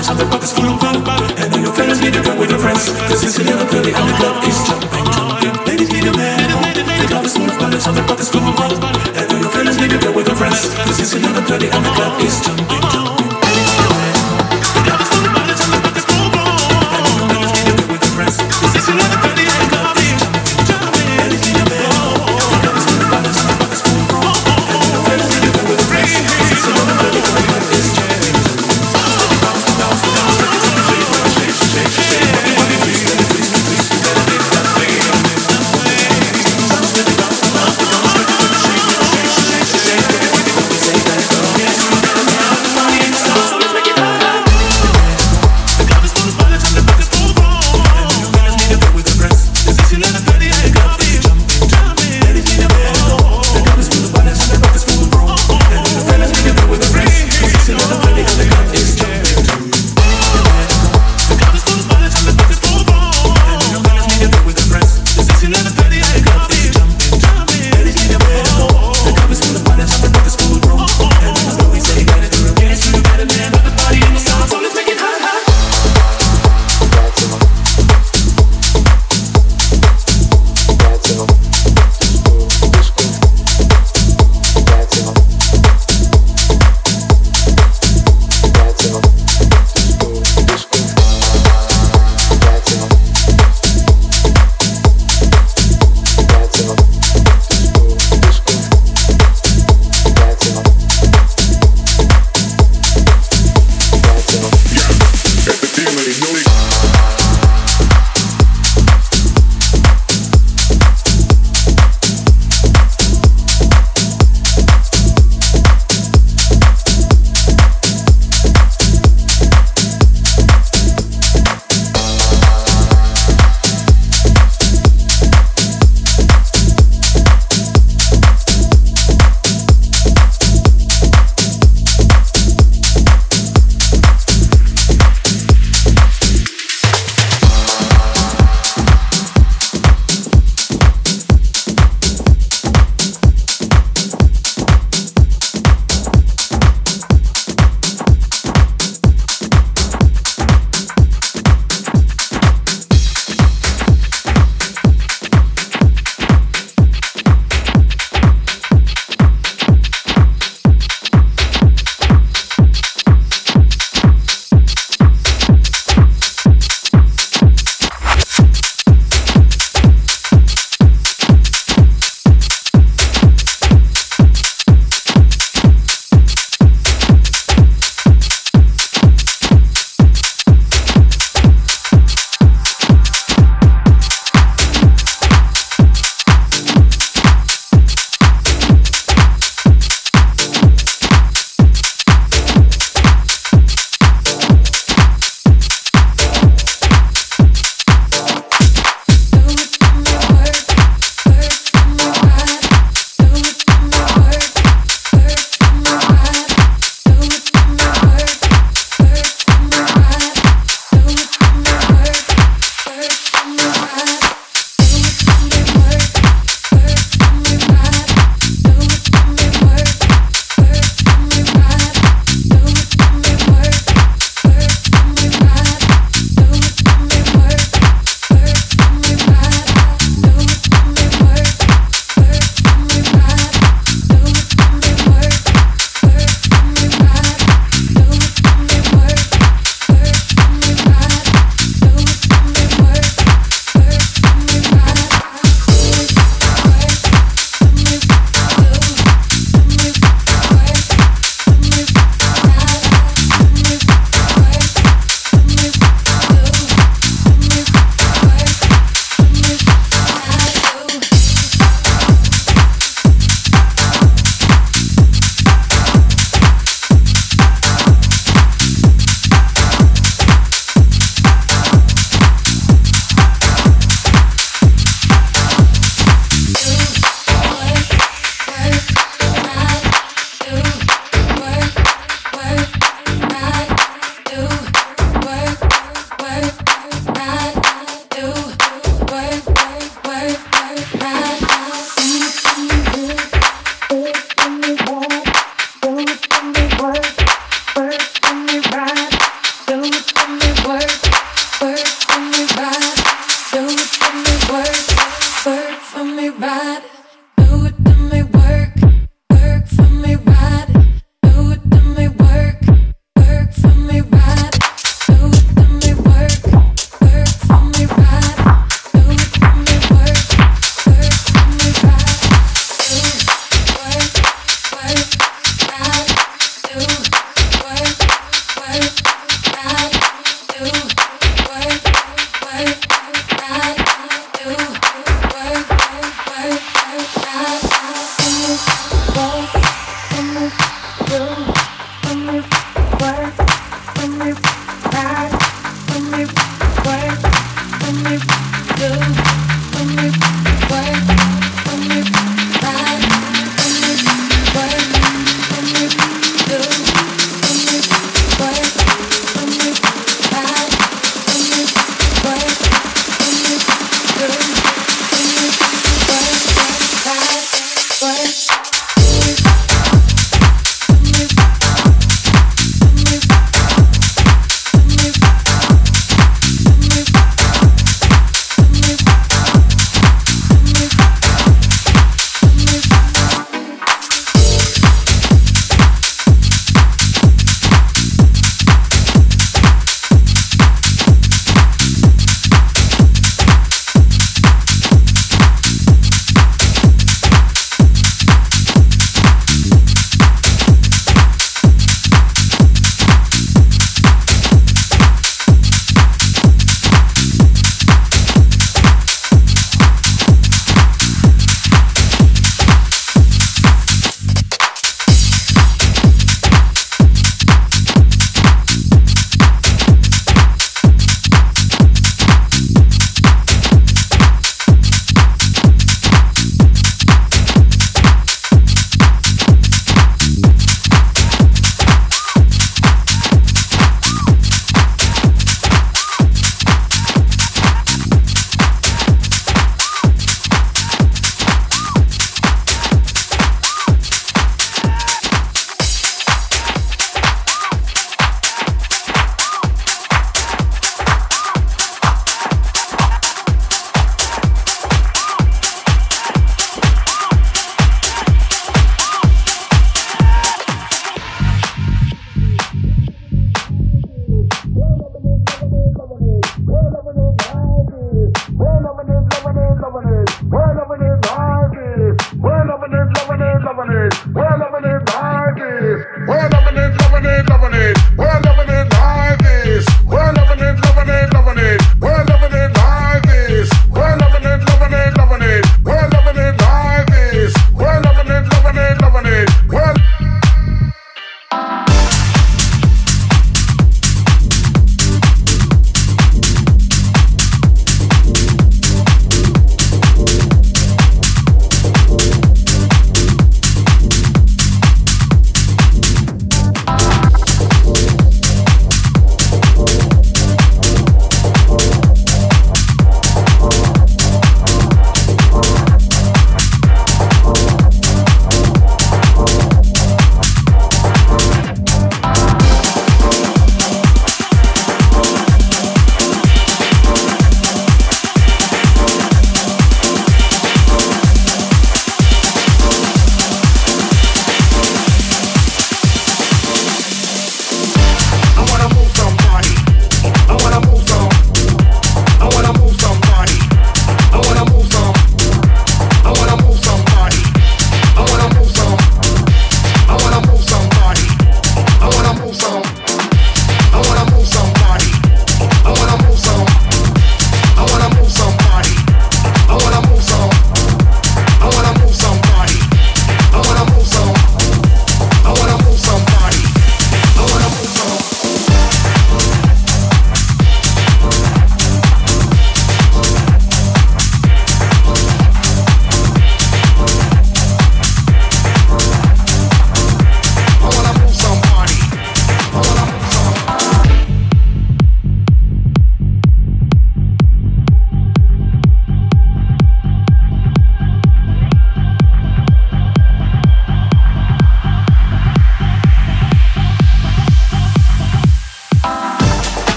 Let's have a party, full of fun. And all your friends need to come with your friends. Cause it's a little dirty and the club is jumping, jumping. Man, the club is party, fun, and all your friends need to with it's a little dirty and the club is jumping, jumping.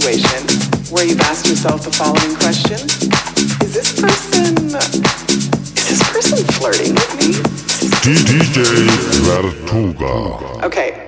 Situation where you've asked yourself the following question? Is this person is this person flirting with me? DJ Vertuga. Okay,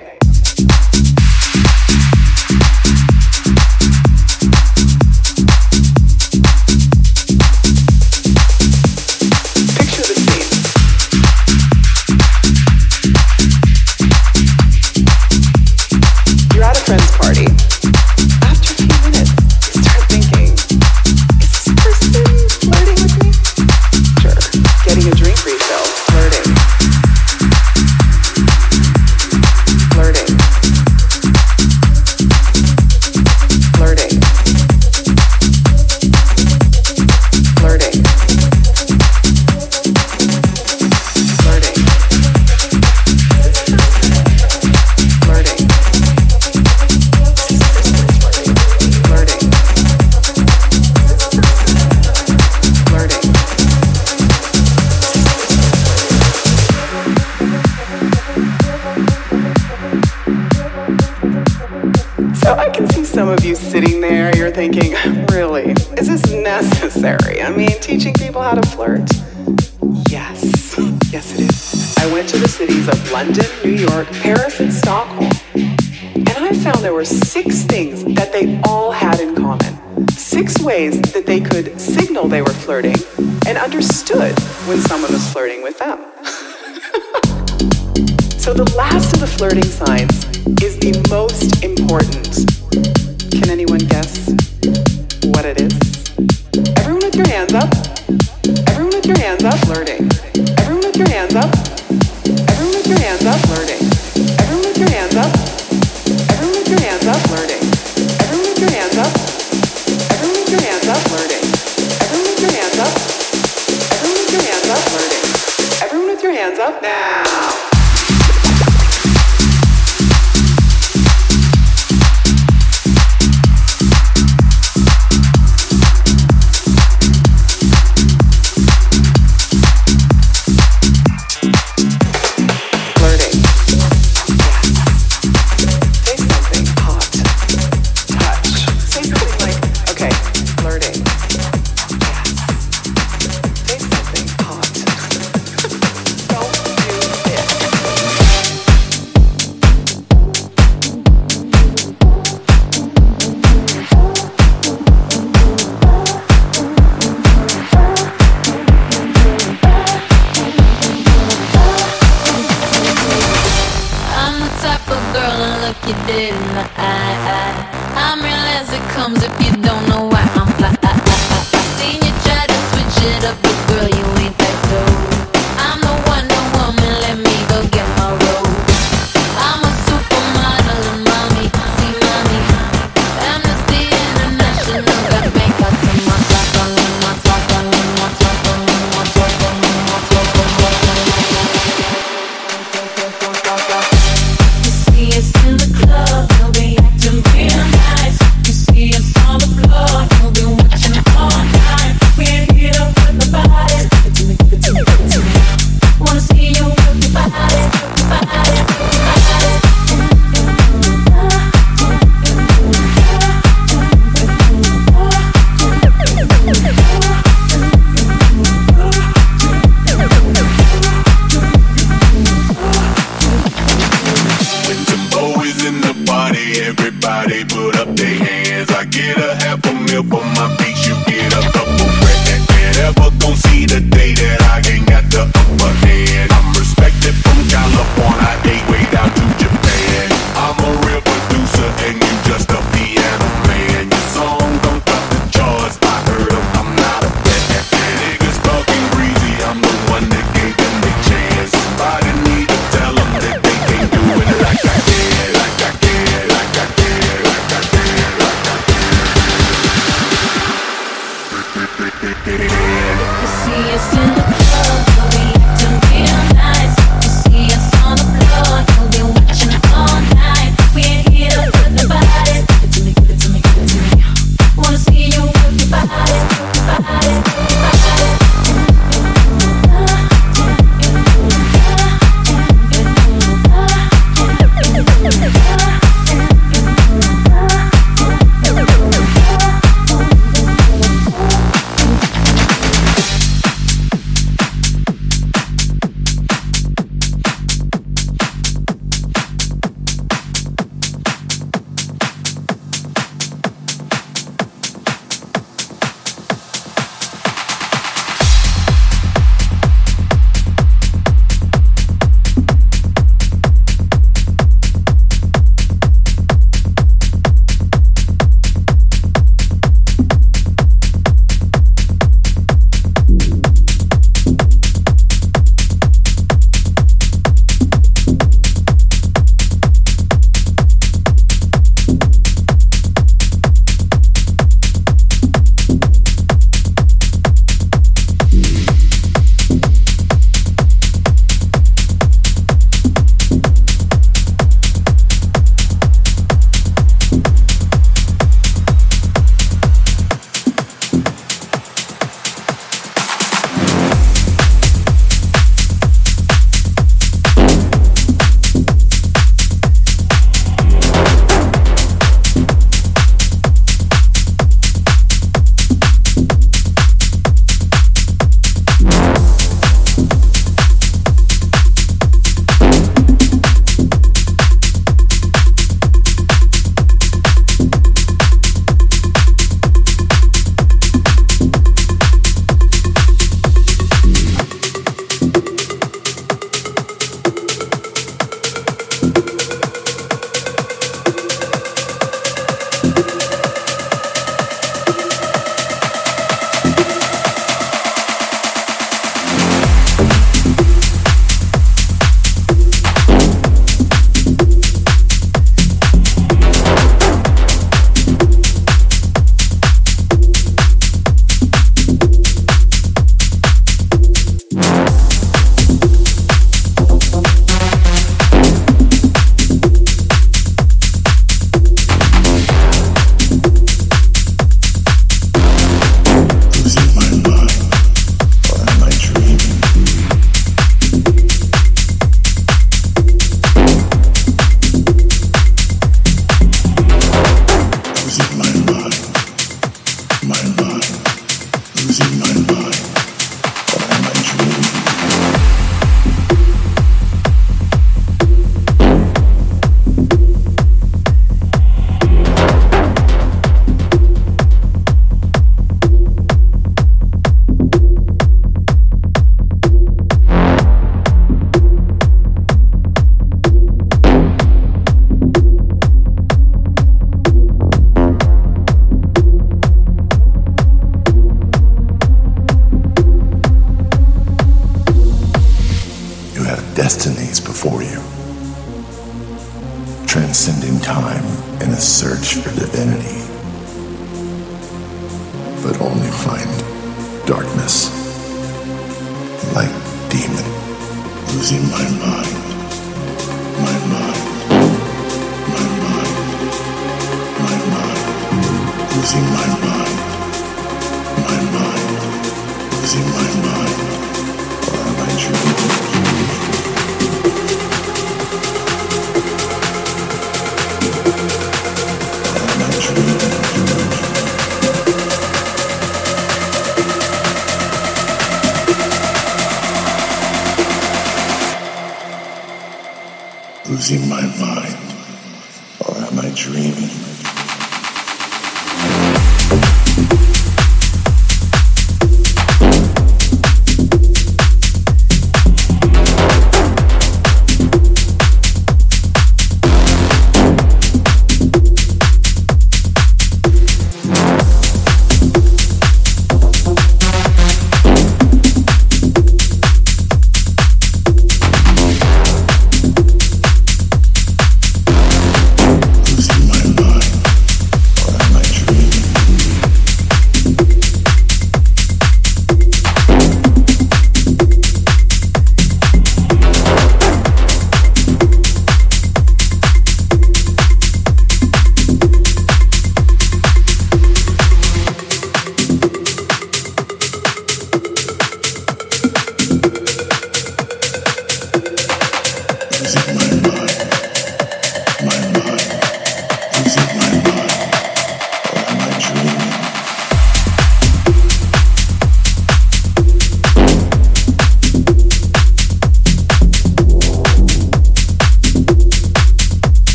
thinking, really, is this necessary? I mean, teaching people how to flirt? Yes, yes it is. I went to the cities of London, New York, Paris, and Stockholm. And I found there were six things that they all had in common. Six ways that they could signal they were flirting and understood when someone was flirting with them. so the last of the flirting signs is the most important. Can anyone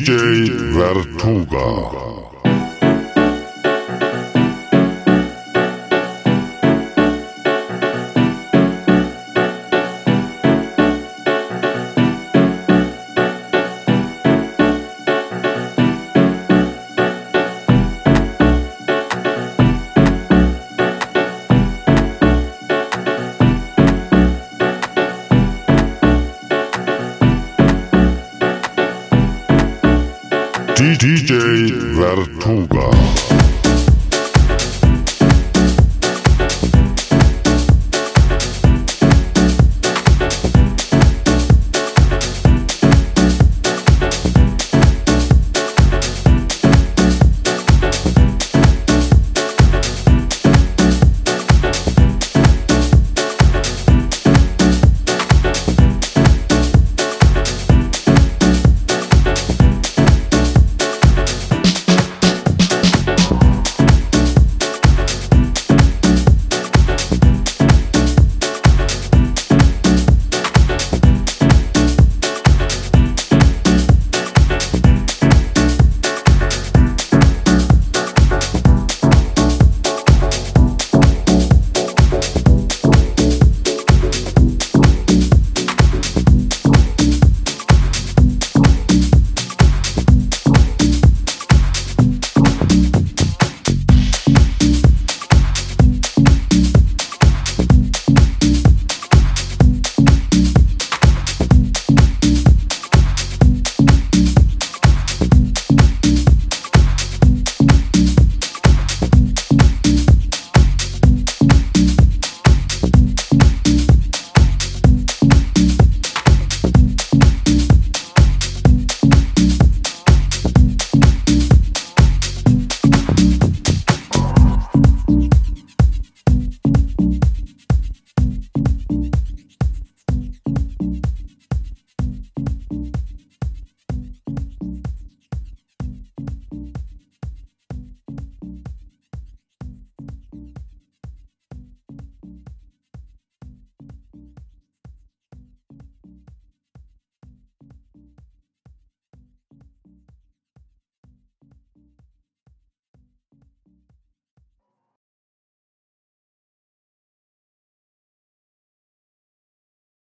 DJ.